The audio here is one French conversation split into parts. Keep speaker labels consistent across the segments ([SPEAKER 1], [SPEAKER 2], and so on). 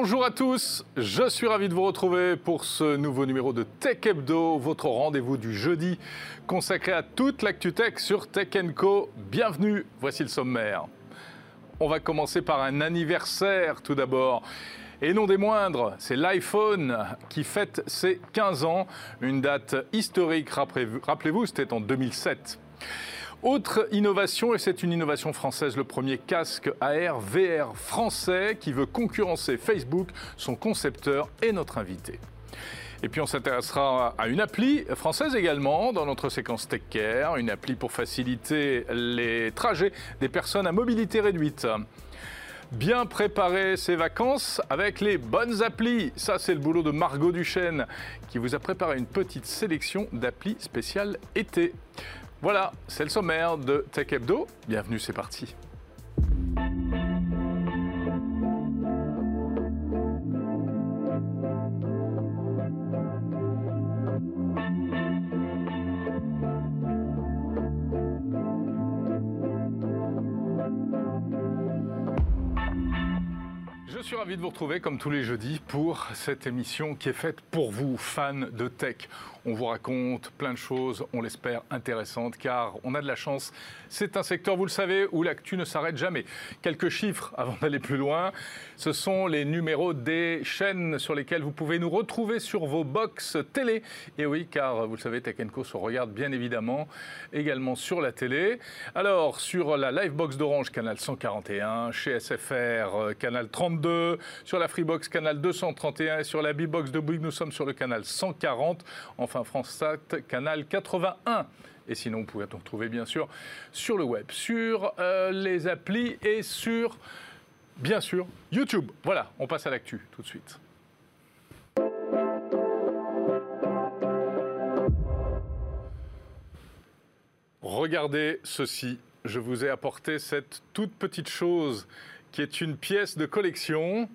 [SPEAKER 1] Bonjour à tous, je suis ravi de vous retrouver pour ce nouveau numéro de Tech Hebdo, votre rendez-vous du jeudi consacré à toute l'actu tech sur Tech Co. Bienvenue, voici le sommaire. On va commencer par un anniversaire tout d'abord. Et non des moindres, c'est l'iPhone qui fête ses 15 ans, une date historique, rappelez-vous, c'était en 2007. Autre innovation, et c'est une innovation française, le premier casque AR VR français qui veut concurrencer Facebook, son concepteur et notre invité. Et puis on s'intéressera à une appli française également dans notre séquence Tech une appli pour faciliter les trajets des personnes à mobilité réduite. Bien préparer ses vacances avec les bonnes applis. Ça, c'est le boulot de Margot Duchesne qui vous a préparé une petite sélection d'applis spéciales été. Voilà, c'est le sommaire de Tech Hebdo. Bienvenue, c'est parti. De vous retrouver comme tous les jeudis pour cette émission qui est faite pour vous, fans de tech. On vous raconte plein de choses, on l'espère intéressantes, car on a de la chance. C'est un secteur, vous le savez, où l'actu ne s'arrête jamais. Quelques chiffres avant d'aller plus loin. Ce sont les numéros des chaînes sur lesquelles vous pouvez nous retrouver sur vos box télé. Et oui, car vous le savez, Tech Co se regarde bien évidemment également sur la télé. Alors, sur la Livebox d'Orange, canal 141, chez SFR, euh, canal 32, sur la Freebox, canal 231 et sur la B-Box de Bouygues, nous sommes sur le canal 140. Enfin, France Sat, canal 81. Et sinon, vous pouvez nous retrouver bien sûr sur le web, sur euh, les applis et sur, bien sûr, YouTube. Voilà, on passe à l'actu tout de suite. Regardez ceci. Je vous ai apporté cette toute petite chose qui est une pièce de collection.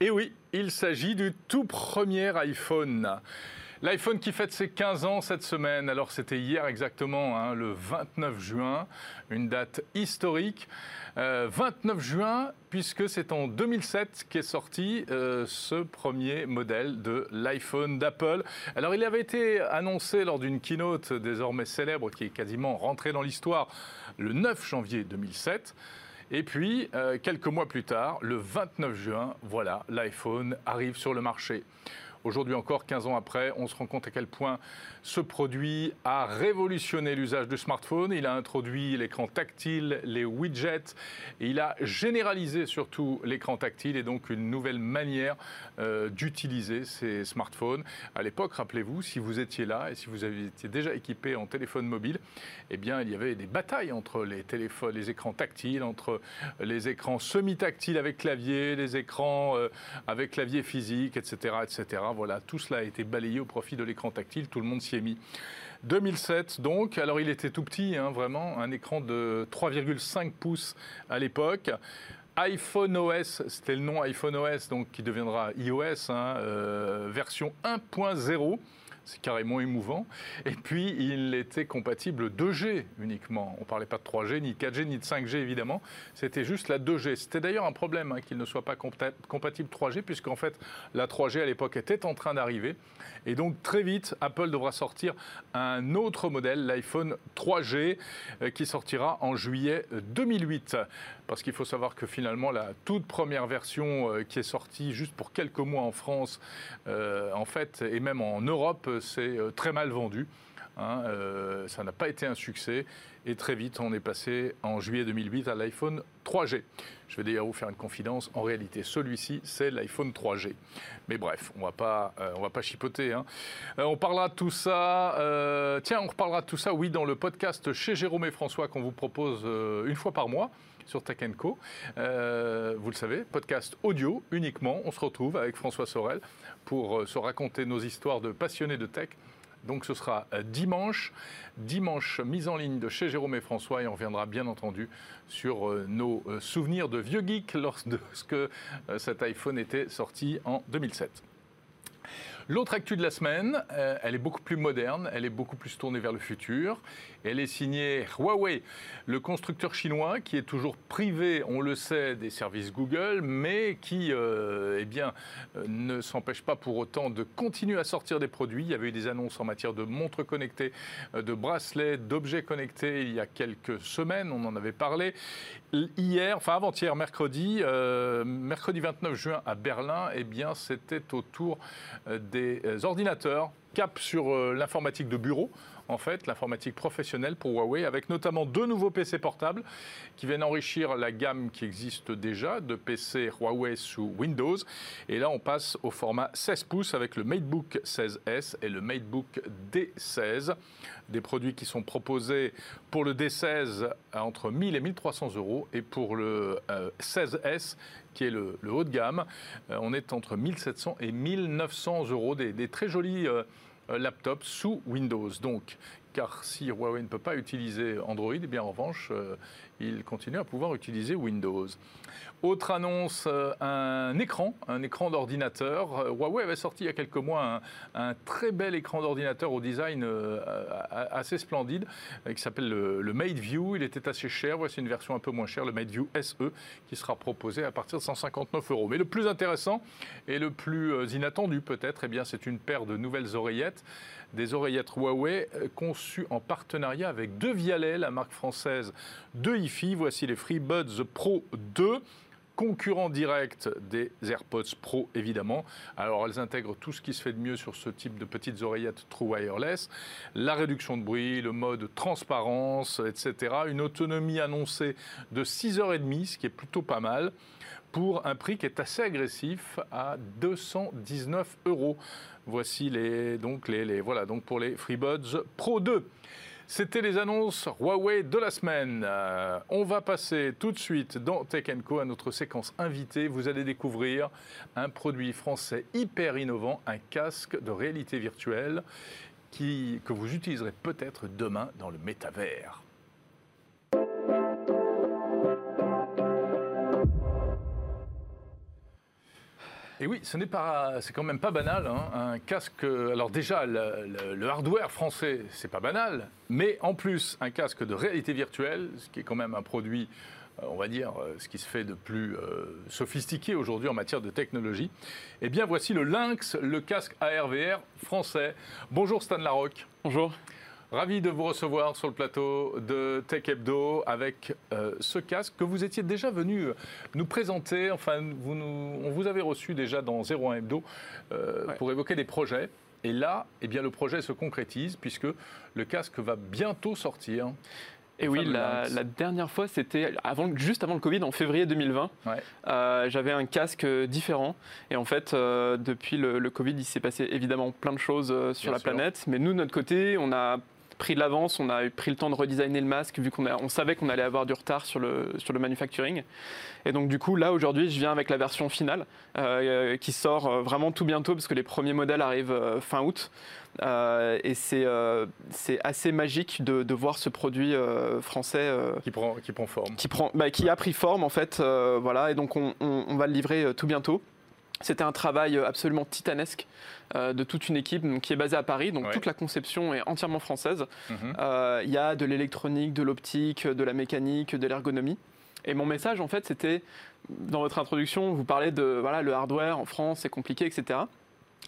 [SPEAKER 1] Et oui, il s'agit du tout premier iPhone. L'iPhone qui fête ses 15 ans cette semaine, alors c'était hier exactement, hein, le 29 juin, une date historique. 29 euh, juin, puisque c'est en 2007 qu'est sorti euh, ce premier modèle de l'iPhone d'Apple. Alors il avait été annoncé lors d'une keynote désormais célèbre qui est quasiment rentrée dans l'histoire le 9 janvier 2007. Et puis, euh, quelques mois plus tard, le 29 juin, voilà, l'iPhone arrive sur le marché. Aujourd'hui encore, 15 ans après, on se rend compte à quel point ce produit a révolutionné l'usage du smartphone. Il a introduit l'écran tactile, les widgets, et il a généralisé surtout l'écran tactile et donc une nouvelle manière euh, d'utiliser ces smartphones. À l'époque, rappelez-vous, si vous étiez là et si vous étiez déjà équipé en téléphone mobile, eh bien, il y avait des batailles entre les téléphones, les écrans tactiles, entre les écrans semi-tactiles avec clavier, les écrans euh, avec clavier physique, etc., etc. Voilà, tout cela a été balayé au profit de l'écran tactile. Tout le monde s'y est mis. 2007 donc, alors il était tout petit, hein, vraiment, un écran de 3,5 pouces à l'époque. iPhone OS, c'était le nom iPhone OS, donc qui deviendra iOS, hein, euh, version 1.0 c'est carrément émouvant. Et puis, il était compatible 2G uniquement. On ne parlait pas de 3G, ni de 4G, ni de 5G, évidemment. C'était juste la 2G. C'était d'ailleurs un problème hein, qu'il ne soit pas compatible 3G, puisqu'en fait, la 3G à l'époque était en train d'arriver. Et donc, très vite, Apple devra sortir un autre modèle, l'iPhone 3G, euh, qui sortira en juillet 2008. Parce qu'il faut savoir que finalement, la toute première version euh, qui est sortie juste pour quelques mois en France, euh, en fait, et même en Europe, c'est euh, très mal vendu. Hein, euh, ça n'a pas été un succès. Et très vite, on est passé en juillet 2008 à l'iPhone 3G. Je vais d'ailleurs vous faire une confidence. En réalité, celui-ci, c'est l'iPhone 3G. Mais bref, on euh, va pas chipoter. Hein. on parlera de tout ça. tiens, on reparlera de tout ça, oui, dans le podcast chez Jérôme et François qu'on vous propose une fois par mois sur Tech Co. vous le savez, podcast audio uniquement. On se retrouve avec François Sorel pour euh, se raconter nos histoires de passionnés de tech. Donc ce sera euh, dimanche, dimanche mise en ligne de chez Jérôme et François et on reviendra bien entendu sur euh, nos souvenirs de vieux geeks lorsque cet iPhone était sorti en 2007. L'autre actu de la semaine, elle est beaucoup plus moderne, elle est beaucoup plus tournée vers le futur Elle est signée Huawei, le constructeur chinois qui est toujours privé, on le sait, des services Google, mais qui euh, eh bien, euh, ne s'empêche pas pour autant de continuer à sortir des produits. Il y avait eu des annonces en matière de montres connectées, euh, de bracelets, d'objets connectés il y a quelques semaines, on en avait parlé. Hier, enfin avant-hier, mercredi, mercredi 29 juin à Berlin, eh bien, c'était au tour des ordinateurs cap sur l'informatique de bureau en fait, l'informatique professionnelle pour Huawei, avec notamment deux nouveaux PC portables qui viennent enrichir la gamme qui existe déjà de PC Huawei sous Windows. Et là, on passe au format 16 pouces avec le MateBook 16S et le MateBook D16. Des produits qui sont proposés pour le D16 à entre 1000 et 1300 euros et pour le 16S euh, qui est le, haut de gamme, euh, on est entre 1700 et 1900 euros. Des, très jolis euh, euh, laptop sous Windows. Donc, car si Huawei ne peut pas utiliser Android, eh bien en revanche, il continue à pouvoir utiliser Windows. Autre annonce, euh, un écran, un écran d'ordinateur. Euh, Huawei avait sorti il y a quelques mois un, très bel écran d'ordinateur au design assez splendide qui s'appelle le, Mate View. Il était assez cher. Voici une version un peu moins chère, le Mate View SE, qui sera proposé à partir de 159 euros. Mais le plus intéressant et le plus inattendu peut-être, eh c'est une paire de nouvelles oreillettes des oreillettes Huawei euh, conçues en partenariat avec Devialet, la marque française de hi Voici les FreeBuds Pro 2 concurrent direct des AirPods Pro, évidemment. Alors, elles intègrent tout ce qui se fait de mieux sur ce type de petites oreillettes True Wireless. La réduction de bruit, le mode transparence, etc. Une autonomie annoncée de 6h30, ce qui est plutôt pas mal, pour un prix qui est assez agressif à 219 euros. Voici donc les, voilà, donc pour les FreeBuds Pro 2. C'était les annonces Huawei de la semaine. Euh, on va passer tout de suite dans Tech Co à notre séquence invitée. Vous allez découvrir un produit français hyper innovant, un casque de réalité virtuelle que vous utiliserez peut-être demain dans le métavers. Et oui, ce n'est pas, c'est quand même pas banal. Hein. Un casque. Alors déjà, le, hardware français, c'est pas banal, mais en plus, un casque de réalité virtuelle, ce qui est quand même un produit, euh, on va dire, euh, ce qui se fait de plus euh, sophistiqué aujourd'hui en matière de technologie. Eh bien, voici le Lynx, le casque ARVR français. Bonjour Stan Larocque.
[SPEAKER 2] Bonjour.
[SPEAKER 1] Ravi de vous recevoir sur le plateau de Tech Hebdo avec euh, ce casque que vous étiez déjà venu euh, nous présenter. Enfin, vous on vous avait reçu déjà dans 01 Hebdo euh, pour évoquer des projets. Et là, eh bien, le projet se concrétise puisque le casque va bientôt sortir.
[SPEAKER 2] Et oui, la, dernière fois, c'était avant, juste avant le Covid, en février 2020. J'avais un casque différent. Et en fait, depuis le, Covid, il s'est passé évidemment plein de choses sur la planète. Mais nous, de notre côté, on a pris de l'avance, on a pris le temps de redesigner le masque vu qu'on on savait qu'on allait avoir du retard sur le, sur le manufacturing. Et donc du coup là aujourd'hui je viens avec la version finale euh, qui sort euh, vraiment tout bientôt parce que les premiers modèles arrivent euh, fin août. et c'est c'est assez magique de, de, voir ce produit français
[SPEAKER 1] qui prend qui prend forme,
[SPEAKER 2] qui prend bah, qui a pris forme en fait voilà et donc on, on, on va le livrer tout bientôt. C'était un travail absolument titanesque euh, de toute une équipe qui est basée à Paris. Donc toute la conception est entièrement française. Mhm. Euh, il y a de l'électronique, de l'optique, de la mécanique, de l'ergonomie. Et mon message, en fait, c'était dans votre introduction, vous parlez de voilà le hardware en France, c'est compliqué, etc.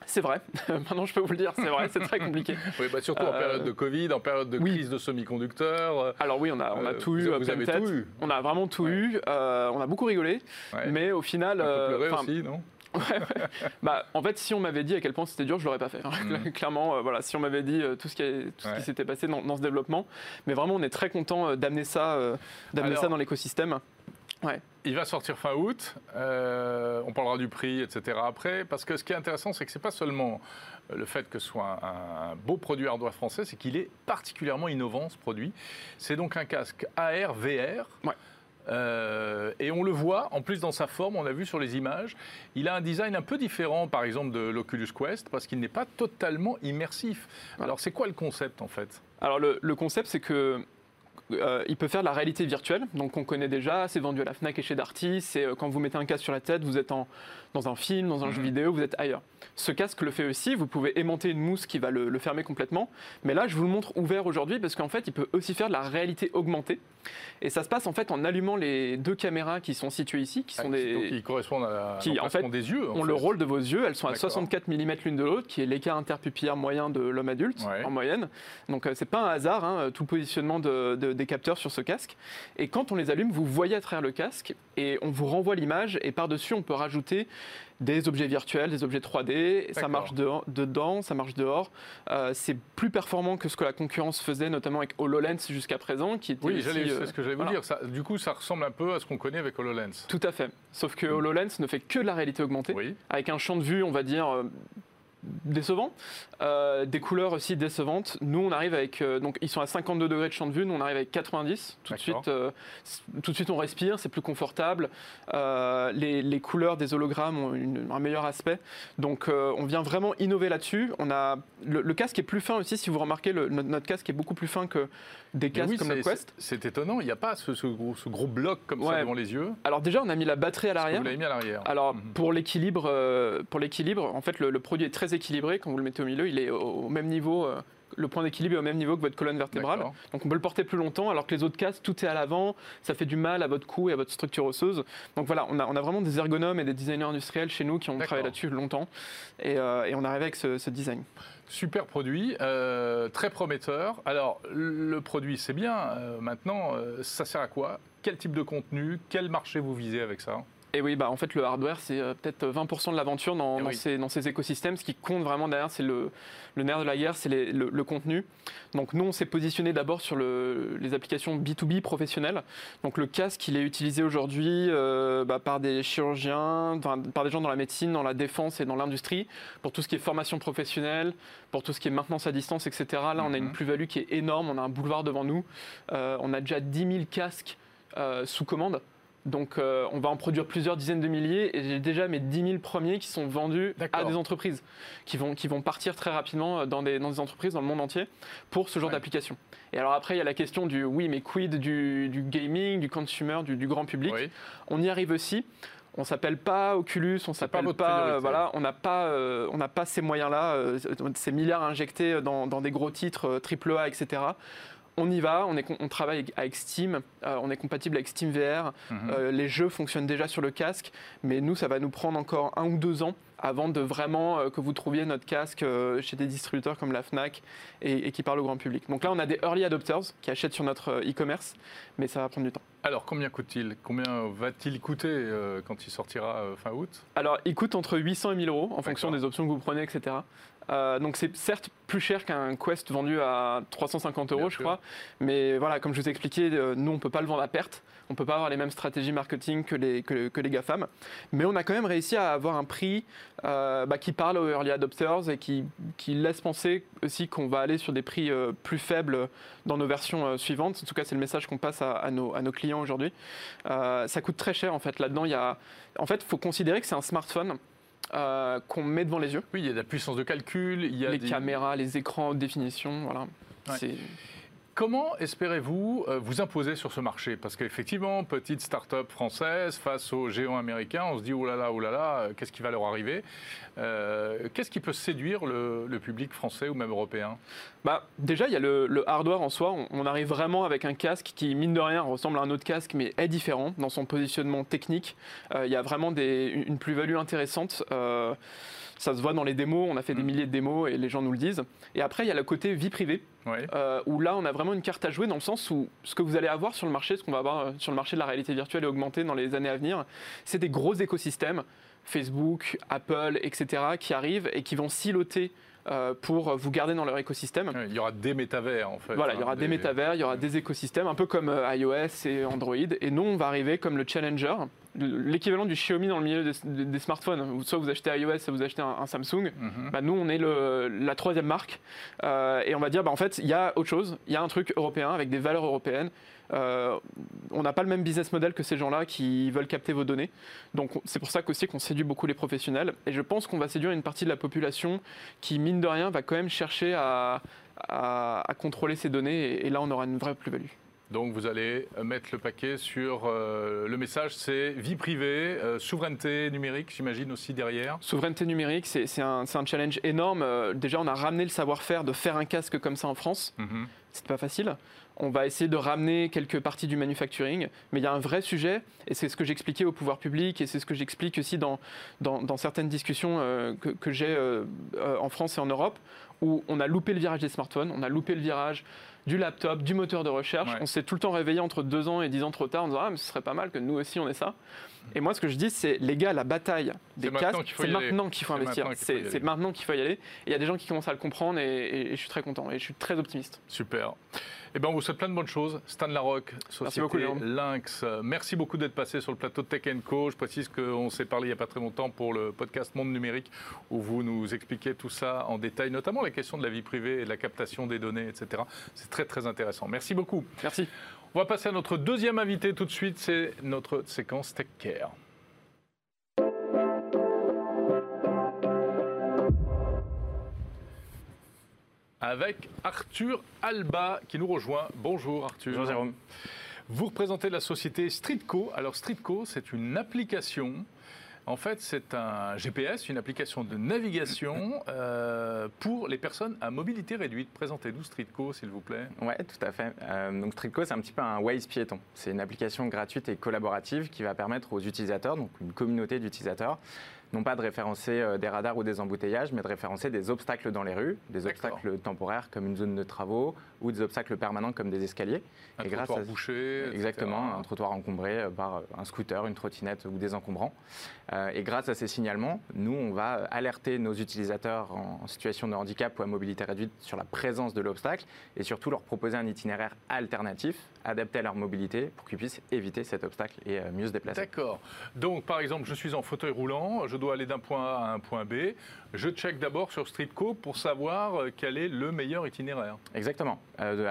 [SPEAKER 2] C'est vrai. Maintenant, je peux vous le dire, c'est vrai, c'est très compliqué.
[SPEAKER 1] oui, bah surtout en euh, période de Covid, en période de crise de semi-conducteurs.
[SPEAKER 2] Alors oui, on a, on a tout eu.
[SPEAKER 1] Vous avez tout eu.
[SPEAKER 2] On a vraiment tout eu. on a beaucoup rigolé, mais au final,
[SPEAKER 1] un peu pleuré aussi, non?
[SPEAKER 2] Bah, en fait, si on m'avait dit à quel point c'était dur, je l'aurais pas fait. Hein. Mm. Clairement, euh, voilà, si on m'avait dit euh, tout ce qui, qui s'était passé dans, ce développement, mais vraiment, on est très content euh, d'amener ça, d'amener ça dans l'écosystème.
[SPEAKER 1] Ouais. Il va sortir fin août. on parlera du prix, etc. Après, parce que ce qui est intéressant, c'est que c'est pas seulement le fait que ce soit un, beau produit hardware français, c'est qu'il est particulièrement innovant ce produit. C'est donc un casque AR VR. Ouais. Euh, et on le voit, en plus dans sa forme, on l'a vu sur les images, il a un design un peu différent, par exemple, de l'Oculus Quest, parce qu'il n'est pas totalement immersif. Alors c'est quoi le concept en fait?
[SPEAKER 2] Alors le, concept, c'est que euh, il peut faire de la réalité virtuelle, donc on connaît déjà, c'est vendu à la Fnac et chez Darty. C'est euh, quand vous mettez un casque sur la tête, vous êtes en, dans un film, dans un jeu mhm. vidéo, vous êtes ailleurs. Ce casque le fait aussi, vous pouvez aimanter une mousse qui va le, fermer complètement, mais là je vous le montre ouvert aujourd'hui parce qu'en fait il peut aussi faire de la réalité augmentée. Et ça se passe en fait en allumant les deux caméras qui sont situées ici, qui sont ah, des...
[SPEAKER 1] qui correspondent à qui, en fait, des yeux.
[SPEAKER 2] ont le rôle de vos yeux, elles sont à 64 mm l'une de l'autre, qui est l'écart interpupillaire moyen de l'homme adulte en moyenne. Donc euh, c'est pas un hasard, hein, tout le positionnement de, des capteurs sur ce casque. Et quand on les allume, vous voyez à travers le casque et on vous renvoie l'image et par-dessus on peut rajouter des objets virtuels, des objets 3D, ça marche dedans, ça marche dehors. Euh, c'est plus performant que ce que la concurrence faisait, notamment avec HoloLens jusqu'à présent. Qui
[SPEAKER 1] était oui, c'est ce que j'allais vous dire. du coup, ça ressemble un peu à ce qu'on connaît avec HoloLens.
[SPEAKER 2] Tout à fait. Sauf que mm. HoloLens ne fait que de la réalité augmentée, avec un champ de vue, on va dire, euh, décevant. Euh, des couleurs aussi décevantes. Nous, on arrive avec. Euh, donc, ils sont à 52 degrés de champ de vue. Nous, on arrive avec 90. Tout de suite, euh, tout de suite, on respire. C'est plus confortable. Les, couleurs des hologrammes ont un meilleur aspect. Donc, on vient vraiment innover là-dessus. On a le, casque est plus fin aussi. Si vous remarquez, notre, casque est beaucoup plus fin que des casques comme le Quest.
[SPEAKER 1] C'est étonnant. Il n'y a pas ce, gros, bloc comme ça devant les yeux.
[SPEAKER 2] Alors déjà, on a mis la batterie à l'arrière. Vous
[SPEAKER 1] l'avez mis à l'arrière.
[SPEAKER 2] Alors mhm. pour l'équilibre, pour l'équilibre, en fait, le, le, produit est très équilibré quand vous le mettez au milieu il est au même niveau euh, le point d'équilibre est au même niveau que votre colonne vertébrale. Donc on peut le porter plus longtemps, alors que les autres casques, tout est à l'avant, ça fait du mal à votre cou et à votre structure osseuse. Donc voilà, on a, on a vraiment des ergonomes et des designers industriels chez nous qui ont travaillé là-dessus longtemps. Et, euh, et, on arrive avec ce, design.
[SPEAKER 1] Super produit, euh, très prometteur. Alors le produit c'est bien, maintenant ça sert à quoi? Quel type de contenu? Quel marché vous visez avec ça?
[SPEAKER 2] Et oui, bah, en fait, le hardware, c'est euh, peut-être 20% de l'aventure dans, dans, ces, écosystèmes. Ce qui compte vraiment derrière, c'est le, nerf de la guerre, c'est le, contenu. Donc nous, on s'est positionné d'abord sur les applications B2B professionnelles. Donc le casque, il est utilisé aujourd'hui euh, bah, par des chirurgiens, par des gens dans la médecine, dans la défense et dans l'industrie, pour tout ce qui est formation professionnelle, pour tout ce qui est maintenance à distance, etc. Là, on a une mhm. plus-value qui est énorme, on a un boulevard devant nous. Euh, on a déjà 10 000 casques sous commande. Donc euh, on va en produire plusieurs dizaines de milliers et j'ai déjà mes 10 000 premiers qui sont vendus à des entreprises qui vont, qui vont partir très rapidement euh, dans des, dans des entreprises dans le monde entier pour ce genre d'application. Et alors après il y a la question du oui mais quid du, du gaming, du consumer, du, du grand public. On y arrive aussi. On s'appelle pas Oculus, on s'appelle pas, pas euh, voilà, on n'a pas, on n'a pas ces moyens-là, ces milliards injectés dans, dans des gros titres AAA, etc on y va, on, est, on travaille avec Steam, euh, on est compatible avec Steam VR, mhm. euh, les jeux fonctionnent déjà sur le casque, mais nous, ça va nous prendre encore un ou deux ans avant de vraiment euh, que vous trouviez notre casque chez des distributeurs comme la FNAC et, qui parlent au grand public. Donc là, on a des early adopters qui achètent sur notre e-commerce, mais ça va prendre du temps.
[SPEAKER 1] Alors, combien coûte-t-il? Combien va-t-il coûter quand il sortira fin août?
[SPEAKER 2] Alors, il coûte entre 800 et 1000 euros en fonction des options que vous prenez, etc. Euh, donc c'est certes plus cher qu'un Quest vendu à 350 euros, je crois. Mais voilà, comme je vous ai expliqué, euh, nous, on ne peut pas le vendre à perte. On ne peut pas avoir les mêmes stratégies marketing que les, que, les GAFAM. Mais on a quand même réussi à avoir un prix euh, bah, qui parle aux early adopters et qui, qui laisse penser aussi qu'on va aller sur des prix plus faibles dans nos versions suivantes. En tout cas, c'est le message qu'on passe à, nos, à, nos, clients aujourd'hui. ça coûte très cher, en fait. Là-dedans, il y a... En fait, il faut considérer que c'est un smartphone euh, qu'on met devant les yeux.
[SPEAKER 1] Oui, il y a de la puissance de calcul, il y a
[SPEAKER 2] les caméras, les écrans haute définition, voilà.
[SPEAKER 1] Comment espérez-vous euh, vous imposer sur ce marché? Parce qu'effectivement, petite start-up française face aux géants américains, on se dit oh là là, oh là là, euh, qu'est-ce qui va leur arriver? Euh, Qu'est-ce qui peut séduire le, public français ou même européen?
[SPEAKER 2] Bah, Déjà, il y a le, hardware en soi. On, arrive vraiment avec un casque qui, mine de rien, ressemble à un autre casque, mais est différent dans son positionnement technique. il y a vraiment une plus-value intéressante. Ça se voit dans les démos, on a fait des mm. milliers de démos et les gens nous le disent. Et après, il y a le côté vie privée, euh, où là, on a vraiment une carte à jouer dans le sens où ce que vous allez avoir sur le marché, ce qu'on va avoir euh, sur le marché de la réalité virtuelle et augmentée dans les années à venir, c'est des gros écosystèmes, Facebook, Apple, etc., qui arrivent et qui vont siloter euh, pour vous garder dans leur écosystème.
[SPEAKER 1] Il y aura des métavers en fait.
[SPEAKER 2] Voilà, il y aura hein, des, métavers, il y aura des écosystèmes, un peu comme iOS et Android. Et nous, on va arriver comme le challenger, l'équivalent du Xiaomi dans le milieu des, smartphones. Soit vous achetez iOS, soit vous achetez un, Samsung. Mhm. bah, nous, on est le, la troisième marque. Euh, et on va dire, bah, en fait, il y a autre chose. Il y a un truc européen avec des valeurs européennes. Euh, on n'a pas le même business model que ces gens-là qui veulent capter vos données. Donc c'est pour ça qu'aussi qu'on séduit beaucoup les professionnels. Et je pense qu'on va séduire une partie de la population qui, mine de rien, va quand même chercher à, contrôler ces données. Et, là, on aura une vraie plus-value.
[SPEAKER 1] Donc vous allez mettre le paquet sur euh, le message, c'est vie privée, euh, souveraineté numérique, j'imagine aussi derrière.
[SPEAKER 2] Souveraineté numérique, c'est un, challenge énorme. Euh, déjà, on a ramené le savoir-faire de faire un casque comme ça en France. Mhm. C'est pas facile. On va essayer de ramener quelques parties du manufacturing, mais il y a un vrai sujet, et c'est ce que j'expliquais au pouvoir public, et c'est ce que j'explique aussi dans, dans, certaines discussions que, que j'ai en France et en Europe, où on a loupé le virage des smartphones, on a loupé le virage du laptop, du moteur de recherche. On s'est tout le temps réveillé entre deux ans et dix ans trop tard en disant Ah, mais ce serait pas mal que nous aussi on ait ça. Et moi, ce que je dis, c'est les gars, la bataille des casques, c'est maintenant qu'il faut investir. C'est maintenant qu'il faut y aller. Et il y a des gens qui commencent à le comprendre et, je suis très content et je suis très optimiste.
[SPEAKER 1] Super. Eh bien, on vous souhaite plein de bonnes choses. Stan Larocque, Société merci Lynx. Merci beaucoup d'être passé sur le plateau de Tech Co. Je précise qu'on s'est parlé il n'y a pas très longtemps pour le podcast Monde Numérique, où vous nous expliquez tout ça en détail, notamment la question de la vie privée et de la captation des données, etc. C'est très, très intéressant. Merci beaucoup.
[SPEAKER 2] Merci.
[SPEAKER 1] On va passer à notre deuxième invité tout de suite, c'est notre séquence Tech Care. Avec Arthur Alba qui nous rejoint. Bonjour Arthur.
[SPEAKER 3] Bonjour Jérôme.
[SPEAKER 1] Vous représentez la société Streetco. Alors Streetco, c'est une application en fait, c'est un GPS, une application de navigation euh, pour les personnes à mobilité réduite. Présentez-nous Streetco, s'il vous plaît.
[SPEAKER 3] Oui, tout à fait. Euh, donc Streetco, c'est un petit peu un Waze piéton. C'est une application gratuite et collaborative qui va permettre aux utilisateurs, donc une communauté d'utilisateurs, non pas de référencer euh, des radars ou des embouteillages, mais de référencer des obstacles dans les rues, des obstacles temporaires comme une zone de travaux ou des obstacles permanents comme des escaliers.
[SPEAKER 1] Un et trottoir bouché.
[SPEAKER 3] Exactement, un trottoir encombré euh, par un scooter, une trottinette ou des encombrants. Euh, et grâce à ces signalements, nous, on va alerter nos utilisateurs en situation de handicap ou à mobilité réduite sur la présence de l'obstacle et surtout leur proposer un itinéraire alternatif adapté à leur mobilité pour qu'ils puissent éviter cet obstacle et mieux se déplacer.
[SPEAKER 1] D'accord. Donc, par exemple, je suis en fauteuil roulant, je dois aller d'un point A à un point B. Je check d'abord sur Streetco pour savoir euh, quel est le meilleur itinéraire.
[SPEAKER 3] Exactement. Euh, de,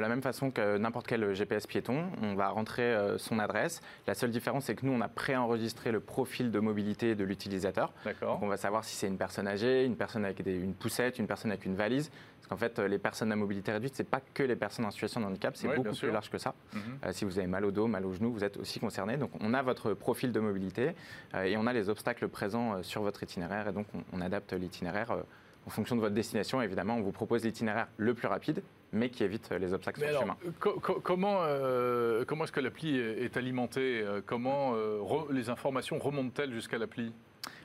[SPEAKER 3] la, même façon que n'importe quel GPS piéton, on va rentrer euh, son adresse. La seule différence, c'est que nous, on a préenregistré le profil de mobilité de l'utilisateur. D'accord. on va savoir si c'est une personne âgée, une personne avec une poussette, une personne avec une valise. Parce qu'en fait, les personnes à mobilité réduite, c'est pas que les personnes en situation de handicap, c'est beaucoup plus large que ça. Mhm. si vous avez mal au dos, mal au genou, vous êtes aussi concerné. Donc, on a votre profil de mobilité et on a les obstacles présents sur votre itinéraire et donc on adapte l'itinéraire euh, en fonction de votre destination. Évidemment, on vous propose l'itinéraire le plus rapide, mais qui évite les obstacles sur le chemin.
[SPEAKER 1] comment euh, comment est-ce que l'appli est alimentée euh, Comment les informations remontent-elles jusqu'à l'appli?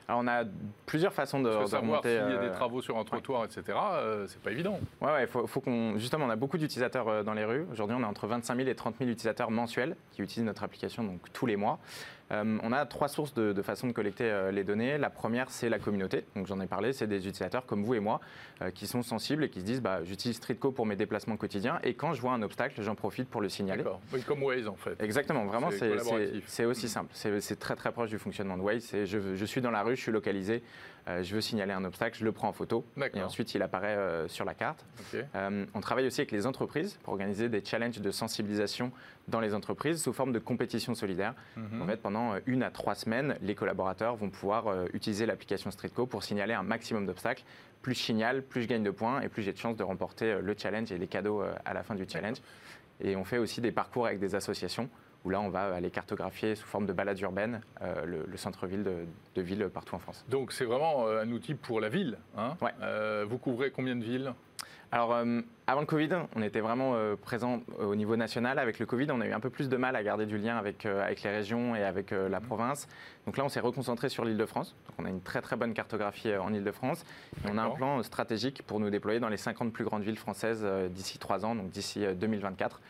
[SPEAKER 3] Alors on a plusieurs façons de,
[SPEAKER 1] Parce savoir s'il y a des travaux sur un trottoir, etc. c'est pas évident.
[SPEAKER 3] Ouais, ouais faut, faut qu'on justement on a beaucoup d'utilisateurs dans les rues. Aujourd'hui, on a entre 25 000 et 30 000 utilisateurs mensuels qui utilisent notre application donc tous les mois. Euh, on a trois sources de, façon de collecter euh, les données. La première, c'est la communauté. Donc j'en ai parlé, c'est des utilisateurs comme vous et moi euh, qui sont sensibles et qui se disent bah, j'utilise Streetco pour mes déplacements quotidiens et quand je vois un obstacle, j'en profite pour le signaler.
[SPEAKER 1] Oui, comme Waze en fait.
[SPEAKER 3] Exactement, vraiment, c'est aussi simple. C'est très très proche du fonctionnement de Waze. Je, je suis dans la rue, je suis localisé, je veux signaler un obstacle, je le prends en photo et ensuite il apparaît sur la carte. on travaille aussi avec les entreprises pour organiser des challenges de sensibilisation dans les entreprises sous forme de compétition solidaire. Mhm. En fait, pendant euh, une à trois semaines, les collaborateurs vont pouvoir euh, utiliser l'application Streetco pour signaler un maximum d'obstacles. Plus je signale, plus je gagne de points et plus j'ai de chances de remporter euh, le challenge et les cadeaux à la fin du challenge. Et on fait aussi des parcours avec des associations où là, on va aller cartographier sous forme de balade urbaine le, centre-ville de, villes partout en France.
[SPEAKER 1] Donc, c'est vraiment un outil pour la ville. Hein
[SPEAKER 3] ouais.
[SPEAKER 1] vous couvrez combien de villes?
[SPEAKER 3] Alors, avant le Covid, on était vraiment euh, présent euh, au niveau national. Avec le Covid, on a eu un peu plus de mal à garder du lien avec, euh, avec les régions et avec la mmh. province. Donc là, on s'est reconcentré sur l'île de France. Donc on a une très très bonne cartographie en île de France. Et on a un plan stratégique pour nous déployer dans les 50 plus grandes villes françaises d'ici 3 ans, donc d'ici 2024.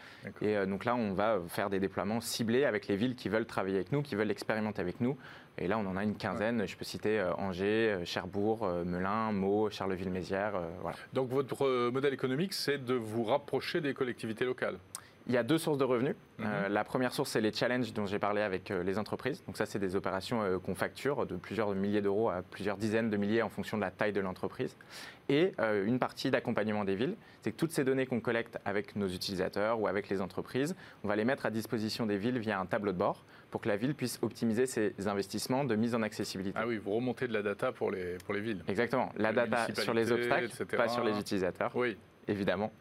[SPEAKER 3] Et donc là, on va faire des déploiements ciblés avec les villes qui veulent travailler avec nous, qui veulent expérimenter avec nous. Et là, on en a une quinzaine. Je peux citer Angers, Cherbourg, Melun, Meaux, Charleville-Mézières. Voilà.
[SPEAKER 1] Donc votre modèle économique, c'est de vous rapprocher des collectivités locales
[SPEAKER 3] il y a deux sources de revenus. Mhm. Euh, la première source, c'est les challenges dont j'ai parlé avec euh, les entreprises. Donc ça, c'est des opérations euh, qu'on facture de plusieurs milliers d'euros à plusieurs dizaines de milliers en fonction de la taille de l'entreprise. Et une partie d'accompagnement des villes, c'est que toutes ces données qu'on collecte avec nos utilisateurs ou avec les entreprises, on va les mettre à disposition des villes via un tableau de bord pour que la ville puisse optimiser ses investissements de mise en accessibilité.
[SPEAKER 1] Ah oui, vous remontez de la data pour les, pour les villes.
[SPEAKER 3] Exactement. La data sur les obstacles, pas sur les utilisateurs.
[SPEAKER 1] Oui.
[SPEAKER 3] Évidemment.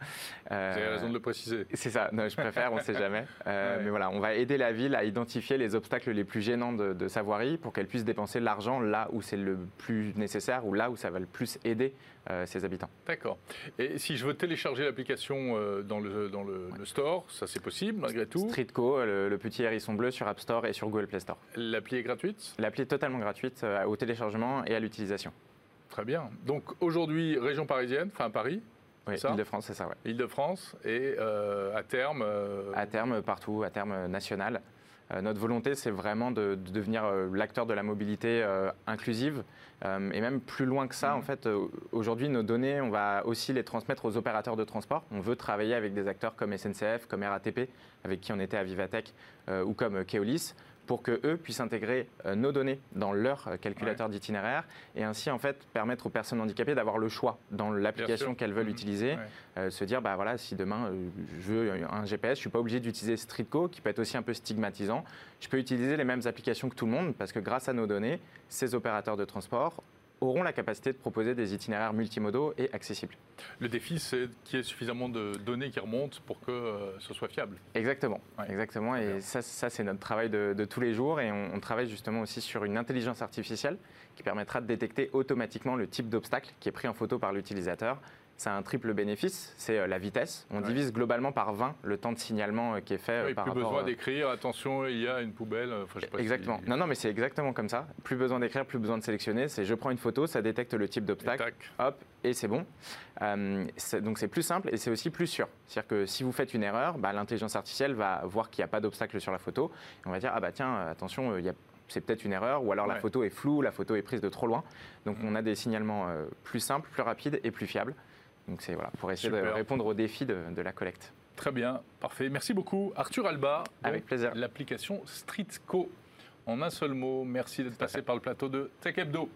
[SPEAKER 1] Vous avez raison de le préciser.
[SPEAKER 3] C'est ça, je préfère, on ne sait jamais. Mais voilà, on va aider la ville à identifier les obstacles les plus gênants de, de sa voirie pour qu'elle puisse dépenser l'argent là où c'est le plus nécessaire ou là où ça va le plus aider ses habitants.
[SPEAKER 1] D'accord. Et si je veux télécharger l'application dans, le, dans le, store, ça c'est possible malgré tout
[SPEAKER 3] Streetco, le, le, petit hérisson bleu sur App Store et sur Google Play Store.
[SPEAKER 1] L'appli est gratuite?
[SPEAKER 3] L'appli est totalement gratuite au téléchargement et à l'utilisation.
[SPEAKER 1] Très bien. Donc aujourd'hui, région parisienne, enfin Paris
[SPEAKER 3] oui, Île-de-France, c'est ça, ouais.
[SPEAKER 1] Île-de-France et euh, à terme euh,
[SPEAKER 3] À terme, partout, à terme national. Euh, notre volonté, c'est vraiment de, devenir l'acteur de la mobilité inclusive. et même plus loin que ça, mmh. en fait, aujourd'hui, nos données, on va aussi les transmettre aux opérateurs de transport. On veut travailler avec des acteurs comme SNCF, comme RATP, avec qui on était à Vivatech, ou comme Keolis pour que eux puissent intégrer euh, nos données dans leur euh, calculateur d'itinéraire et ainsi en fait permettre aux personnes handicapées d'avoir le choix dans l'application qu'elles veulent mmh. utiliser, euh, se dire bah voilà si demain je veux un GPS, je suis pas obligé d'utiliser Streetco qui peut être aussi un peu stigmatisant. Je peux utiliser les mêmes applications que tout le monde parce que grâce à nos données, ces opérateurs de transport auront la capacité de proposer des itinéraires multimodaux et accessibles.
[SPEAKER 1] Le défi, c'est qu'il y ait suffisamment de données qui remontent pour que euh, ce soit fiable.
[SPEAKER 3] Exactement, exactement. Et ça, ça c'est notre travail de, tous les jours. Et on, travaille justement aussi sur une intelligence artificielle qui permettra de détecter automatiquement le type d'obstacle qui est pris en photo par l'utilisateur c'est un triple bénéfice, c'est euh, la vitesse. On divise globalement par 20 le temps de signalement euh, qui est fait
[SPEAKER 1] oui,
[SPEAKER 3] par
[SPEAKER 1] plus besoin d'écrire, attention, il y a une poubelle.
[SPEAKER 3] exactement. Non, non, mais c'est exactement comme ça. Plus besoin d'écrire, plus besoin de sélectionner. C'est je prends une photo, ça détecte le type d'obstacle, hop, et c'est bon. Euh, donc c'est plus simple et c'est aussi plus sûr. C'est-à-dire que si vous faites une erreur, bah, l'intelligence artificielle va voir qu'il n'y a pas d'obstacle sur la photo. Et on va dire, ah bah tiens, attention, il y a c'est peut-être une erreur, ou alors la photo est floue, la photo est prise de trop loin. Donc mm. on a des signalements plus simples, plus rapides et plus fiables. Donc c'est voilà, pour essayer de répondre aux défis de, la collecte.
[SPEAKER 1] Très bien, parfait. Merci beaucoup. Arthur Alba.
[SPEAKER 3] Avec plaisir.
[SPEAKER 1] L'application Streetco. En un seul mot, merci d'être passé par le plateau de Tech Hebdo.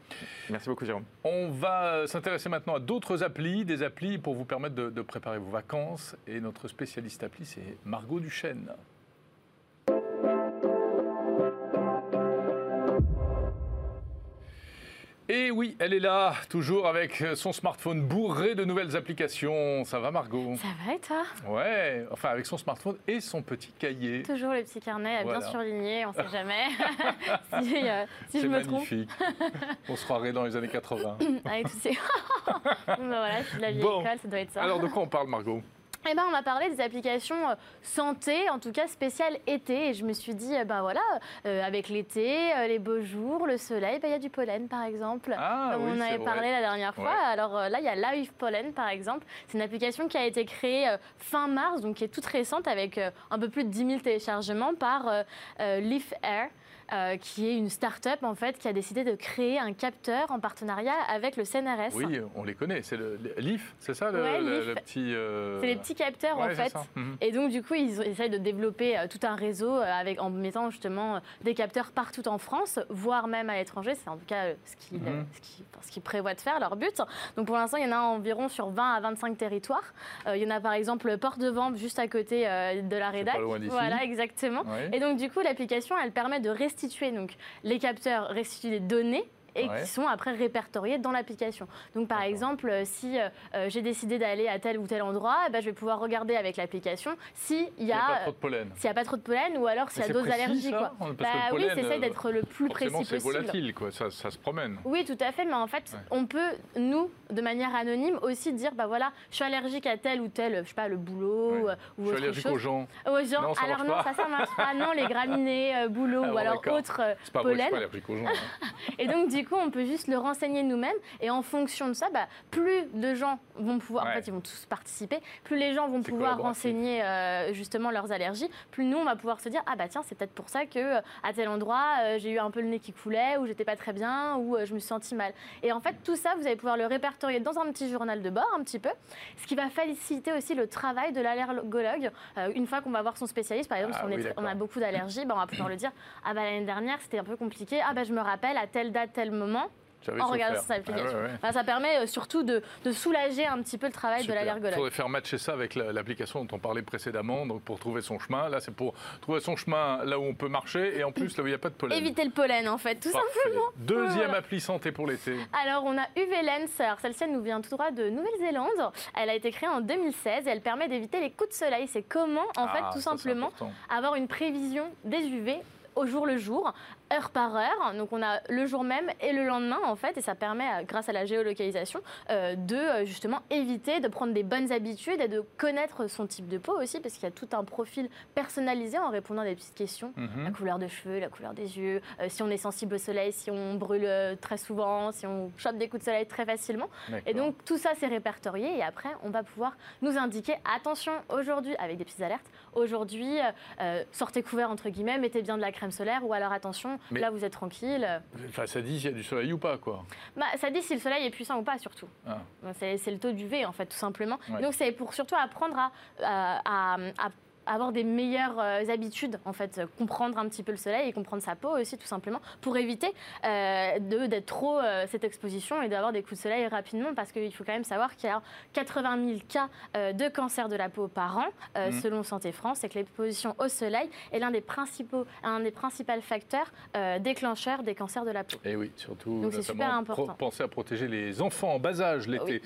[SPEAKER 3] Merci beaucoup, Jérôme.
[SPEAKER 1] On va s'intéresser maintenant à d'autres applis, des applis pour vous permettre de, de préparer vos vacances. Et notre spécialiste appli, c'est Margot Duchesne. Et oui, elle est là, toujours avec son smartphone bourré de nouvelles applications. Ça va, Margot?
[SPEAKER 4] Ça va et toi?
[SPEAKER 1] Ouais, enfin avec son smartphone et son petit cahier.
[SPEAKER 4] Toujours le petit carnet bien surligné, on ne sait jamais si, euh, je me trompe.
[SPEAKER 1] magnifique. on se croirait dans les années 80.
[SPEAKER 4] Avec tous ces... bon, voilà, c'est de la vieille école, ça doit être ça.
[SPEAKER 1] Alors de quoi on parle, Margot?
[SPEAKER 4] Eh ben, on va parler des applications euh, santé, en tout cas spéciales été. Et je me suis dit, ben voilà, euh, avec l'été, les beaux jours, le soleil, ben, il y a du pollen par exemple,
[SPEAKER 1] ah
[SPEAKER 4] comme on avait parlé la dernière fois. Alors là, il y a Live Pollen par exemple. C'est une application qui a été créée fin mars, donc qui est toute récente, avec un peu plus de 10 000 téléchargements par Leaf Air. Euh, qui est une start-up en fait qui a décidé de créer un capteur en partenariat avec le CNRS.
[SPEAKER 1] Oui, on les connaît. C'est le, LIF, c'est ça le, petit.
[SPEAKER 4] Euh, c'est les petits capteurs en fait. Mhm. Et donc du coup, ils essayent de développer euh, tout un réseau avec en mettant justement des capteurs partout en France, voire même à l'étranger. C'est en tout cas ce qu'ils mhm. ce qui, prévoient de faire, leur but. Donc pour l'instant, il y en a environ sur 20 à 25 territoires. il y en a par exemple Porte de Vente juste à côté de la rédac. Voilà, exactement. Et donc du coup, l'application, elle permet de rester donc les capteurs restituent des données et qui sont après répertoriés dans l'application. Donc par exemple, euh, si euh, euh, j'ai décidé d'aller à tel ou tel endroit, eh ben, je vais pouvoir regarder avec l'application s'il y a,
[SPEAKER 1] pas trop de pollen.
[SPEAKER 4] S'il n'y a pas trop de pollen ou alors s'il y a d'autres allergies. Quoi.
[SPEAKER 1] Bah,
[SPEAKER 4] oui, c'est d'être le plus précis possible.
[SPEAKER 1] c'est volatile, quoi. Ça, ça, se promène.
[SPEAKER 4] Oui, tout à fait, mais en fait, on peut, nous, de manière anonyme, aussi dire, bah voilà, je suis allergique à tel ou tel, je sais pas, le boulot ou
[SPEAKER 1] je suis allergique aux gens.
[SPEAKER 4] Aux gens. Non, alors non, ça, ça marche pas. Non, les graminées, boulot ah ou alors autres
[SPEAKER 1] pas
[SPEAKER 4] pollen.
[SPEAKER 1] Vrai, je suis pas allergique aux gens. Hein.
[SPEAKER 4] et donc, du coup, on peut juste le renseigner nous-mêmes. Et en fonction de ça, bah, plus de gens vont pouvoir, en fait, ils vont tous participer, plus les gens vont pouvoir renseigner euh, justement leurs allergies, plus nous, on va pouvoir se dire, ah bah tiens, c'est peut-être pour ça que euh, à tel endroit, euh, j'ai eu un peu le nez qui coulait, ou j'étais pas très bien, ou je me suis senti mal. Et en fait, tout ça, vous allez pouvoir le répertorier dans un petit journal de bord, un petit peu, ce qui va faciliter aussi le travail de l'allergologue. une fois qu'on va voir son spécialiste, par exemple, si ah on, a beaucoup d'allergies, bah, on va pouvoir le dire, ah bah l'année dernière, c'était un peu compliqué, ah bah je me rappelle, à telle date, tel moment, en regardant cette application. ça permet euh, surtout de, soulager un petit peu le travail de l'allergologue. Il
[SPEAKER 1] faudrait faire matcher ça avec l'application dont on parlait précédemment, donc pour trouver son chemin. Là, c'est pour trouver son chemin là où on peut marcher et en plus là où il n'y a pas de pollen.
[SPEAKER 4] Éviter le pollen, en fait, tout simplement.
[SPEAKER 1] Deuxième appli santé pour l'été.
[SPEAKER 4] Alors, on a UV Lens. Celle-ci, elle nous vient tout droit de Nouvelle-Zélande. Elle a été créée en 2016 et elle permet d'éviter les coups de soleil. C'est comment, en fait, ah, tout simplement, avoir une prévision des UV au jour le jour heure par heure. Donc on a le jour même et le lendemain en fait, et ça permet, euh, grâce à la géolocalisation, euh, de euh, justement éviter de prendre des bonnes habitudes et de connaître son type de peau aussi, parce qu'il y a tout un profil personnalisé en répondant à des petites questions. Mhm. La couleur de cheveux, la couleur des yeux, si on est sensible au soleil, si on brûle très souvent, si on chope des coups de soleil très facilement. Et donc tout ça c'est répertorié et après on va pouvoir nous indiquer attention aujourd'hui avec des petites alertes. Aujourd'hui sortez couvert entre guillemets, mettez bien de la crème solaire ou alors attention là vous êtes tranquille.
[SPEAKER 1] Enfin, ça dit s'il y a du soleil ou pas, quoi.
[SPEAKER 4] Bah, ça dit si le soleil est puissant ou pas, surtout. Ah. C'est le taux d'UV, en fait, tout simplement. Donc c'est pour surtout apprendre à, à avoir des meilleures euh, habitudes, en fait, comprendre un petit peu le soleil et comprendre sa peau aussi, tout simplement, pour éviter euh, d'être trop euh, cette exposition et d'avoir des coups de soleil rapidement, parce qu'il faut quand même savoir qu'il y a 80 000 cas de cancer de la peau par an, mmh. selon Santé France, et que l'exposition au soleil est l'un des principaux, un des principaux facteurs déclencheurs des cancers de la peau.
[SPEAKER 1] Et oui, surtout. Donc c'est super important. Pensez à protéger les enfants en bas âge l'été.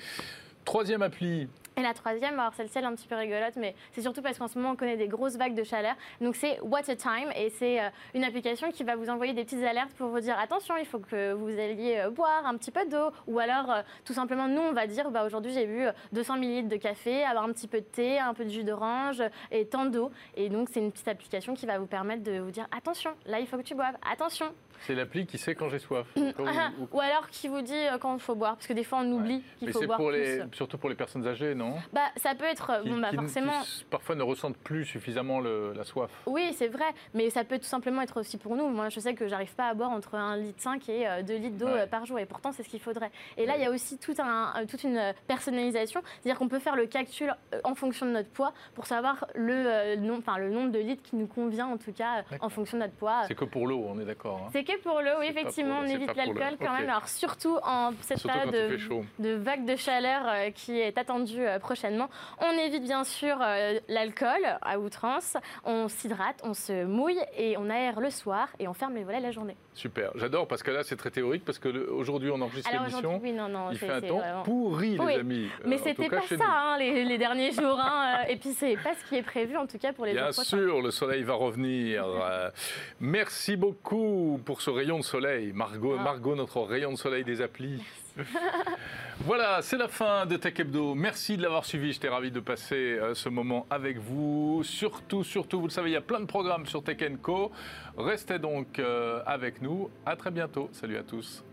[SPEAKER 1] Troisième appli,
[SPEAKER 4] et la troisième, alors celle-ci est un petit peu rigolote, mais c'est surtout parce qu'en ce moment on connaît des grosses vagues de chaleur. Donc c'est Water Time et c'est euh, une application qui va vous envoyer des petites alertes pour vous dire attention, il faut que vous alliez euh, boire un petit peu d'eau. Ou alors euh, tout simplement nous on va dire bah, aujourd'hui j'ai bu 200 ml de café, avoir un petit peu de thé, un peu de jus d'orange et tant d'eau. Et donc c'est une petite application qui va vous permettre de vous dire attention, là il faut que tu boives, attention,
[SPEAKER 1] c'est l'appli qui sait quand j'ai soif.
[SPEAKER 4] ou, alors qui vous dit quand il faut boire, parce que des fois on oublie qu'il faut boire.
[SPEAKER 1] Pour les, surtout pour les personnes âgées, non
[SPEAKER 4] Bah ça peut être bon, bah, forcément.
[SPEAKER 1] parfois ne ressentent plus suffisamment la soif.
[SPEAKER 4] Oui, c'est vrai, mais ça peut tout simplement être aussi pour nous. Moi, je sais que j'arrive pas à boire entre 1 litre 5 et 2 euh, litres d'eau euh, par jour, et pourtant c'est ce qu'il faudrait. Et là, il y a aussi tout un, toute une personnalisation, c'est-à-dire qu'on peut faire le calcul en fonction de notre poids pour savoir le, enfin, le nombre de litres qui nous convient en tout cas en fonction de notre poids.
[SPEAKER 1] C'est que pour l'eau, on est d'accord.
[SPEAKER 4] Hein. C'est que pour l'eau, oui, effectivement, on évite l'alcool quand même. Alors surtout en cette période de, vague de chaleur euh, qui est attendue euh, prochainement, on évite bien sûr euh, l'alcool à outrance, on s'hydrate, on se mouille et on aère le soir et on ferme les volets la journée.
[SPEAKER 1] Super, j'adore parce que là c'est très théorique parce qu'aujourd'hui on enregistre l'émission. Oui, non, non, il fait un temps pourri les amis.
[SPEAKER 4] Mais c'était pas ça hein, les, derniers jours hein, et puis c'est pas ce qui est prévu en tout cas pour les
[SPEAKER 1] bien
[SPEAKER 4] jours
[SPEAKER 1] prochains. Bien sûr, le soleil va revenir. merci beaucoup pour ce rayon de soleil. Margot, ah. Margot, notre rayon de soleil des applis. voilà, c'est la fin de Tech Hebdo. Merci de l'avoir suivi. J'étais ravi de passer euh, ce moment avec vous. Surtout, surtout, vous le savez, il y a plein de programmes sur Tech Co. Restez donc euh, avec nous. À très bientôt. Salut à tous.